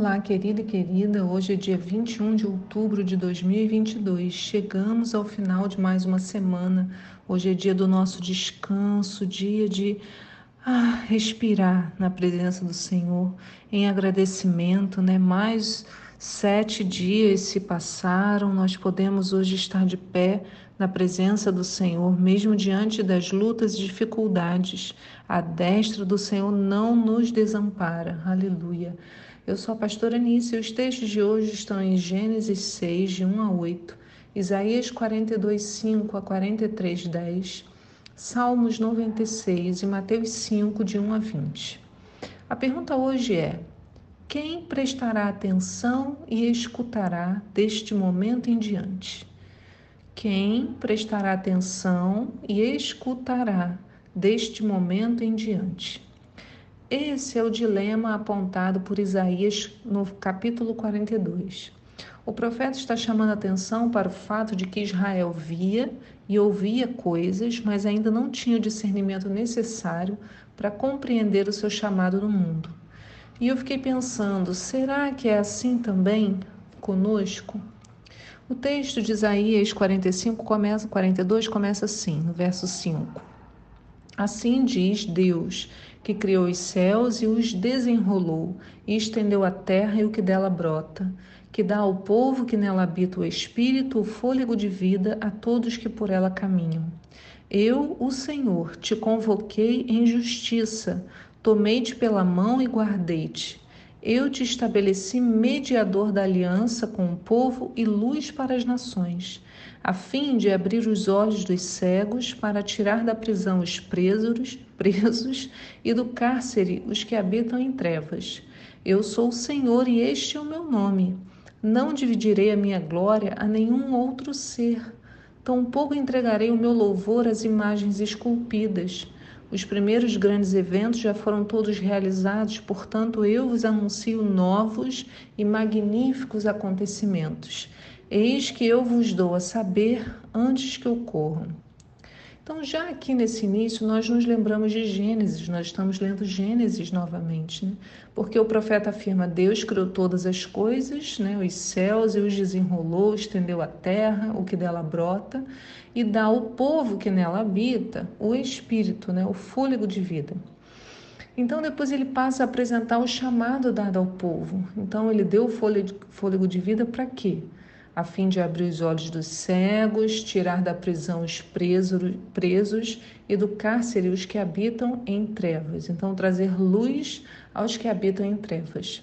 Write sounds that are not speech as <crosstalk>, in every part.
Olá, querida e querida. Hoje é dia 21 de outubro de 2022. Chegamos ao final de mais uma semana. Hoje é dia do nosso descanso, dia de ah, respirar na presença do Senhor, em agradecimento, né? Mais sete dias se passaram, nós podemos hoje estar de pé na presença do Senhor, mesmo diante das lutas e dificuldades. A destra do Senhor não nos desampara. Aleluia. Eu sou a pastora Nícia e os textos de hoje estão em Gênesis 6, de 1 a 8, Isaías 42, 5 a 43, 10, Salmos 96 e Mateus 5, de 1 a 20. A pergunta hoje é: quem prestará atenção e escutará deste momento em diante? Quem prestará atenção e escutará deste momento em diante? Esse é o dilema apontado por Isaías no capítulo 42. O profeta está chamando atenção para o fato de que Israel via e ouvia coisas, mas ainda não tinha o discernimento necessário para compreender o seu chamado no mundo. E eu fiquei pensando, será que é assim também conosco? O texto de Isaías 45 começa, 42 começa assim, no verso 5. Assim diz Deus, que criou os céus e os desenrolou, e estendeu a terra e o que dela brota, que dá ao povo que nela habita o espírito, o fôlego de vida a todos que por ela caminham. Eu, o Senhor, te convoquei em justiça, tomei-te pela mão e guardei-te. Eu te estabeleci mediador da aliança com o povo e luz para as nações a fim de abrir os olhos dos cegos para tirar da prisão os presos, presos e do cárcere os que habitam em trevas. Eu sou o Senhor e este é o meu nome. Não dividirei a minha glória a nenhum outro ser. Tampouco entregarei o meu louvor às imagens esculpidas. Os primeiros grandes eventos já foram todos realizados, portanto, eu vos anuncio novos e magníficos acontecimentos. Eis que eu vos dou a saber antes que ocorram. Então, já aqui nesse início, nós nos lembramos de Gênesis, nós estamos lendo Gênesis novamente, né? porque o profeta afirma: Deus criou todas as coisas, né? os céus e os desenrolou, estendeu a terra, o que dela brota, e dá ao povo que nela habita o espírito, né? o fôlego de vida. Então, depois ele passa a apresentar o chamado dado ao povo. Então, ele deu o fôlego de vida para quê? A fim de abrir os olhos dos cegos, tirar da prisão os presos e do cárcere os que habitam em trevas. Então, trazer luz aos que habitam em trevas.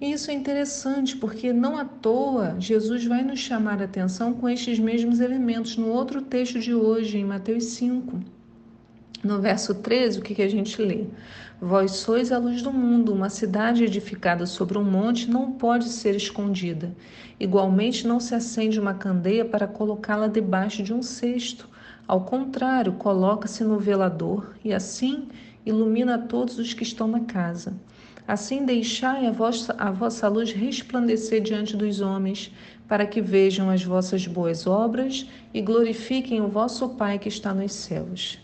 E isso é interessante porque não à toa Jesus vai nos chamar a atenção com estes mesmos elementos no outro texto de hoje, em Mateus 5. No verso 13, o que, que a gente lê? Vós sois a luz do mundo, uma cidade edificada sobre um monte não pode ser escondida. Igualmente, não se acende uma candeia para colocá-la debaixo de um cesto. Ao contrário, coloca-se no velador e assim ilumina todos os que estão na casa. Assim deixai a vossa, a vossa luz resplandecer diante dos homens, para que vejam as vossas boas obras e glorifiquem o vosso Pai que está nos céus.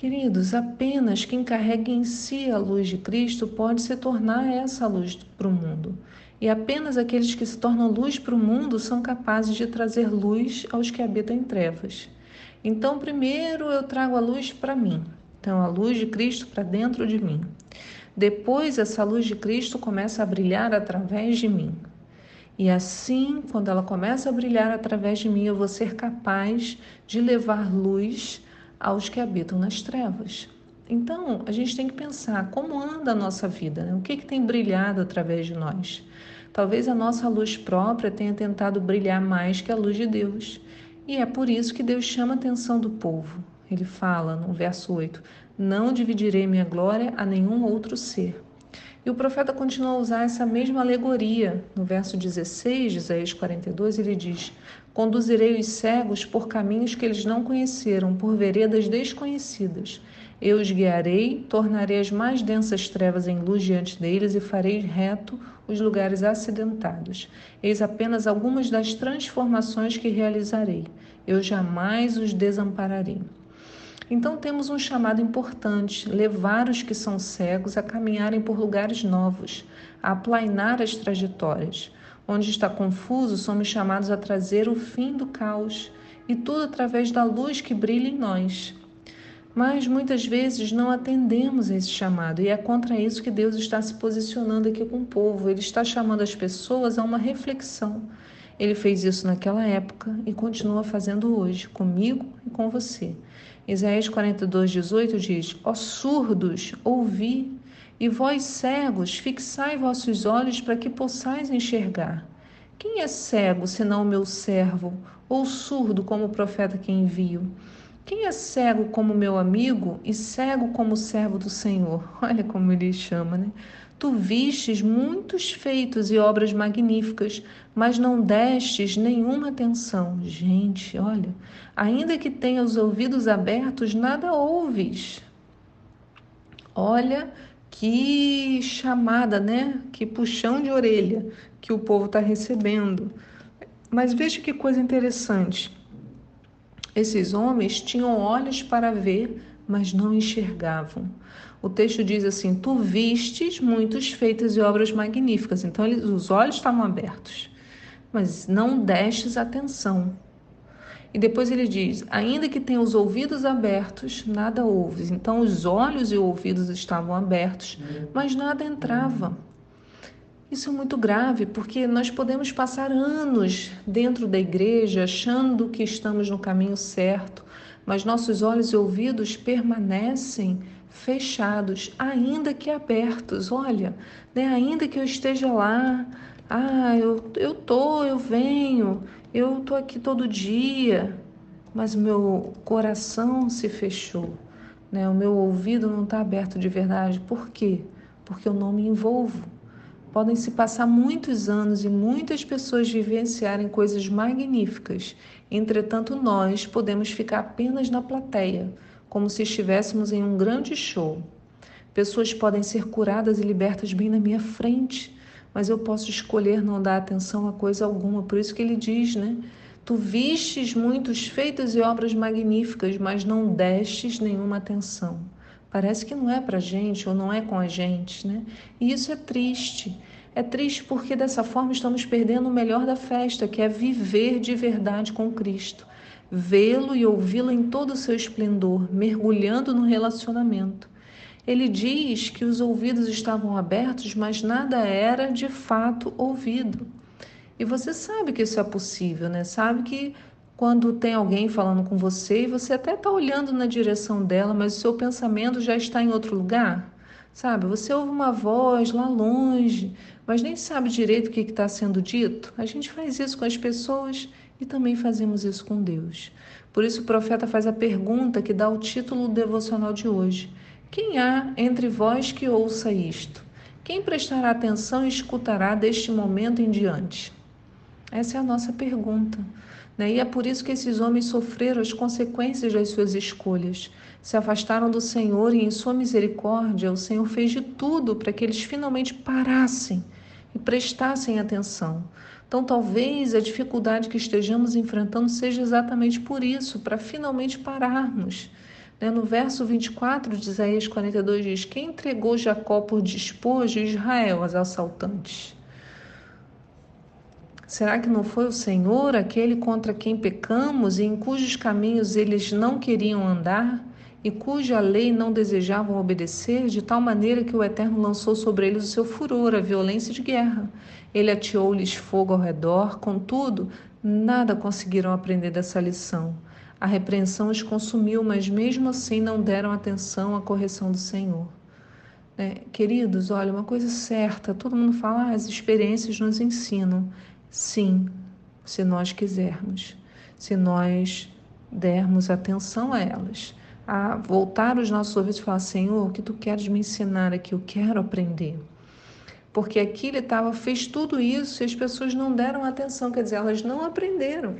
Queridos, apenas quem carrega em si a luz de Cristo pode se tornar essa luz para o mundo. E apenas aqueles que se tornam luz para o mundo são capazes de trazer luz aos que habitam em trevas. Então, primeiro eu trago a luz para mim. Então, a luz de Cristo para dentro de mim. Depois, essa luz de Cristo começa a brilhar através de mim. E assim, quando ela começa a brilhar através de mim, eu vou ser capaz de levar luz aos que habitam nas trevas. Então, a gente tem que pensar como anda a nossa vida, né? o que, que tem brilhado através de nós. Talvez a nossa luz própria tenha tentado brilhar mais que a luz de Deus. E é por isso que Deus chama a atenção do povo. Ele fala no verso 8: Não dividirei minha glória a nenhum outro ser. E o profeta continua a usar essa mesma alegoria. No verso 16 de Isaías 42, ele diz: Conduzirei os cegos por caminhos que eles não conheceram, por veredas desconhecidas. Eu os guiarei, tornarei as mais densas trevas em luz diante deles e farei reto os lugares acidentados. Eis apenas algumas das transformações que realizarei. Eu jamais os desampararei. Então temos um chamado importante: levar os que são cegos a caminharem por lugares novos, a aplainar as trajetórias. Onde está confuso, somos chamados a trazer o fim do caos, e tudo através da luz que brilha em nós. Mas muitas vezes não atendemos a esse chamado, e é contra isso que Deus está se posicionando aqui com o povo. Ele está chamando as pessoas a uma reflexão. Ele fez isso naquela época e continua fazendo hoje, comigo e com você. Isaías 42, 18 diz: Ó surdos, ouvi, e vós cegos, fixai vossos olhos para que possais enxergar. Quem é cego senão o meu servo, ou surdo como o profeta que envio? Quem é cego como meu amigo e cego como servo do Senhor? <laughs> Olha como ele chama, né? Tu vistes muitos feitos e obras magníficas, mas não destes nenhuma atenção. Gente, olha, ainda que tenha os ouvidos abertos, nada ouves. Olha que chamada, né? Que puxão de orelha que o povo está recebendo. Mas veja que coisa interessante. Esses homens tinham olhos para ver, mas não enxergavam. O texto diz assim: Tu vistes muitos feitos e obras magníficas. Então, eles, os olhos estavam abertos, mas não destes atenção. E depois ele diz: Ainda que tenha os ouvidos abertos, nada ouves. Então, os olhos e ouvidos estavam abertos, mas nada entrava. Isso é muito grave, porque nós podemos passar anos dentro da igreja achando que estamos no caminho certo, mas nossos olhos e ouvidos permanecem fechados, ainda que abertos. Olha, né, ainda que eu esteja lá, ah, eu, eu tô, eu venho, eu tô aqui todo dia, mas meu coração se fechou, né? O meu ouvido não está aberto de verdade. Por quê? Porque eu não me envolvo. Podem se passar muitos anos e muitas pessoas vivenciarem coisas magníficas. Entretanto, nós podemos ficar apenas na plateia, como se estivéssemos em um grande show. Pessoas podem ser curadas e libertas bem na minha frente, mas eu posso escolher não dar atenção a coisa alguma. Por isso que ele diz, né? Tu vistes muitos feitos e obras magníficas, mas não destes nenhuma atenção. Parece que não é para gente ou não é com a gente, né? E isso é triste. É triste porque dessa forma estamos perdendo o melhor da festa, que é viver de verdade com Cristo, vê-lo e ouvi-lo em todo o seu esplendor, mergulhando no relacionamento. Ele diz que os ouvidos estavam abertos, mas nada era de fato ouvido. E você sabe que isso é possível, né? Sabe que quando tem alguém falando com você e você até está olhando na direção dela, mas o seu pensamento já está em outro lugar. Sabe, você ouve uma voz lá longe, mas nem sabe direito o que está sendo dito. A gente faz isso com as pessoas e também fazemos isso com Deus. Por isso o profeta faz a pergunta que dá o título do devocional de hoje: Quem há entre vós que ouça isto? Quem prestará atenção e escutará deste momento em diante? Essa é a nossa pergunta. Né? E é por isso que esses homens sofreram as consequências das suas escolhas. Se afastaram do Senhor e, em sua misericórdia, o Senhor fez de tudo para que eles finalmente parassem e prestassem atenção. Então, talvez a dificuldade que estejamos enfrentando seja exatamente por isso, para finalmente pararmos. Né? No verso 24 de Isaías 42 diz: Quem entregou Jacó por despojo Israel aos assaltantes? Será que não foi o Senhor aquele contra quem pecamos e em cujos caminhos eles não queriam andar e cuja lei não desejavam obedecer, de tal maneira que o Eterno lançou sobre eles o seu furor, a violência de guerra? Ele ateou-lhes fogo ao redor, contudo, nada conseguiram aprender dessa lição. A repreensão os consumiu, mas mesmo assim não deram atenção à correção do Senhor. É, queridos, olha, uma coisa certa, todo mundo fala, ah, as experiências nos ensinam. Sim, se nós quisermos, se nós dermos atenção a elas, a voltar os nossos ouvidos e falar: Senhor, o que tu queres me ensinar aqui? Eu quero aprender. Porque aqui ele estava, fez tudo isso e as pessoas não deram atenção, quer dizer, elas não aprenderam,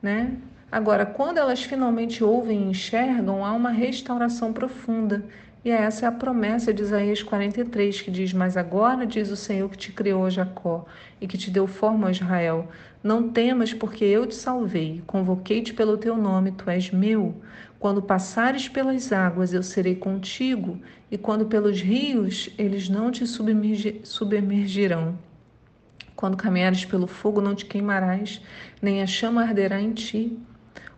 né? Agora, quando elas finalmente ouvem e enxergam, há uma restauração profunda. E essa é a promessa de Isaías 43, que diz: Mas agora diz o Senhor que te criou, Jacó, e que te deu forma, Israel. Não temas, porque eu te salvei, convoquei-te pelo teu nome, tu és meu. Quando passares pelas águas, eu serei contigo, e quando pelos rios, eles não te submergirão. Quando caminhares pelo fogo, não te queimarás, nem a chama arderá em ti.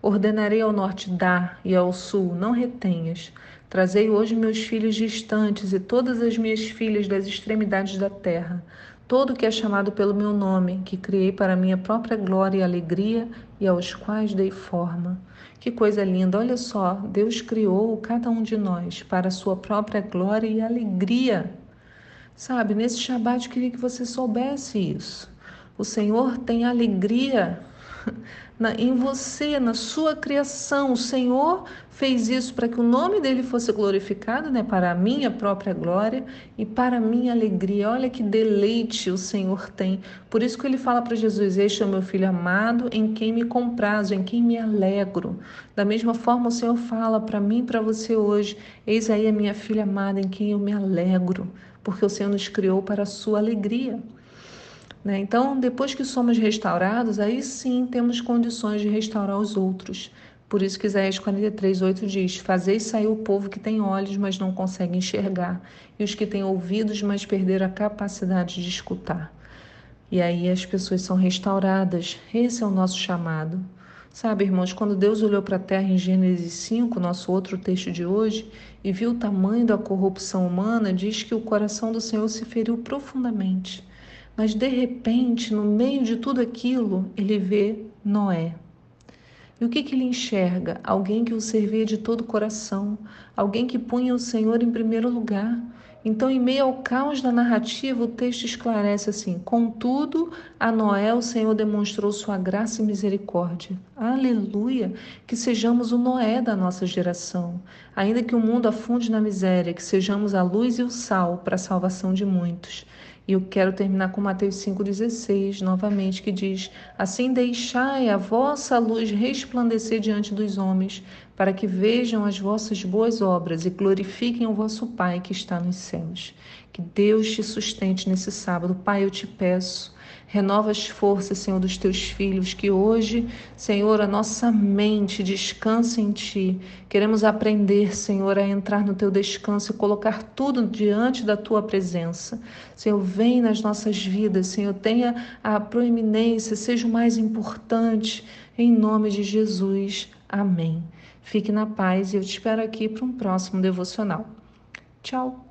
Ordenarei ao norte, dá, e ao sul, não retenhas. Trazei hoje meus filhos distantes e todas as minhas filhas das extremidades da terra todo que é chamado pelo meu nome, que criei para minha própria glória e alegria e aos quais dei forma. Que coisa linda! Olha só, Deus criou cada um de nós para a sua própria glória e alegria. Sabe, nesse Shabat eu queria que você soubesse isso. O Senhor tem alegria <laughs> na, em você, na sua criação. O Senhor fez isso para que o nome dele fosse glorificado, né, para a minha própria glória e para a minha alegria. Olha que deleite o Senhor tem. Por isso que ele fala para Jesus: Este é o meu filho amado, em quem me comprazo, em quem me alegro. Da mesma forma, o Senhor fala para mim e para você hoje: Eis aí a minha filha amada, em quem eu me alegro, porque o Senhor nos criou para a sua alegria. Né? Então, depois que somos restaurados, aí sim temos condições de restaurar os outros. Por isso que Isaías 43, 8 diz: Fazeis sair o povo que tem olhos, mas não consegue enxergar, e os que têm ouvidos, mas perderam a capacidade de escutar. E aí as pessoas são restauradas. Esse é o nosso chamado. Sabe, irmãos, quando Deus olhou para a terra em Gênesis 5, nosso outro texto de hoje, e viu o tamanho da corrupção humana, diz que o coração do Senhor se feriu profundamente. Mas de repente, no meio de tudo aquilo, ele vê Noé. E o que, que ele enxerga? Alguém que o servia de todo o coração, alguém que punha o Senhor em primeiro lugar. Então, em meio ao caos da narrativa, o texto esclarece assim: Contudo, a Noé o Senhor demonstrou sua graça e misericórdia. Aleluia! Que sejamos o Noé da nossa geração. Ainda que o mundo afunde na miséria, que sejamos a luz e o sal para a salvação de muitos. E eu quero terminar com Mateus 5,16, novamente, que diz: Assim deixai a vossa luz resplandecer diante dos homens, para que vejam as vossas boas obras e glorifiquem o vosso Pai que está nos céus. Que Deus te sustente nesse sábado. Pai, eu te peço Renova as forças, Senhor, dos teus filhos, que hoje, Senhor, a nossa mente descanse em Ti. Queremos aprender, Senhor, a entrar no Teu descanso e colocar tudo diante da Tua presença. Senhor, vem nas nossas vidas, Senhor, tenha a proeminência, seja o mais importante, em nome de Jesus. Amém. Fique na paz e eu te espero aqui para um próximo devocional. Tchau.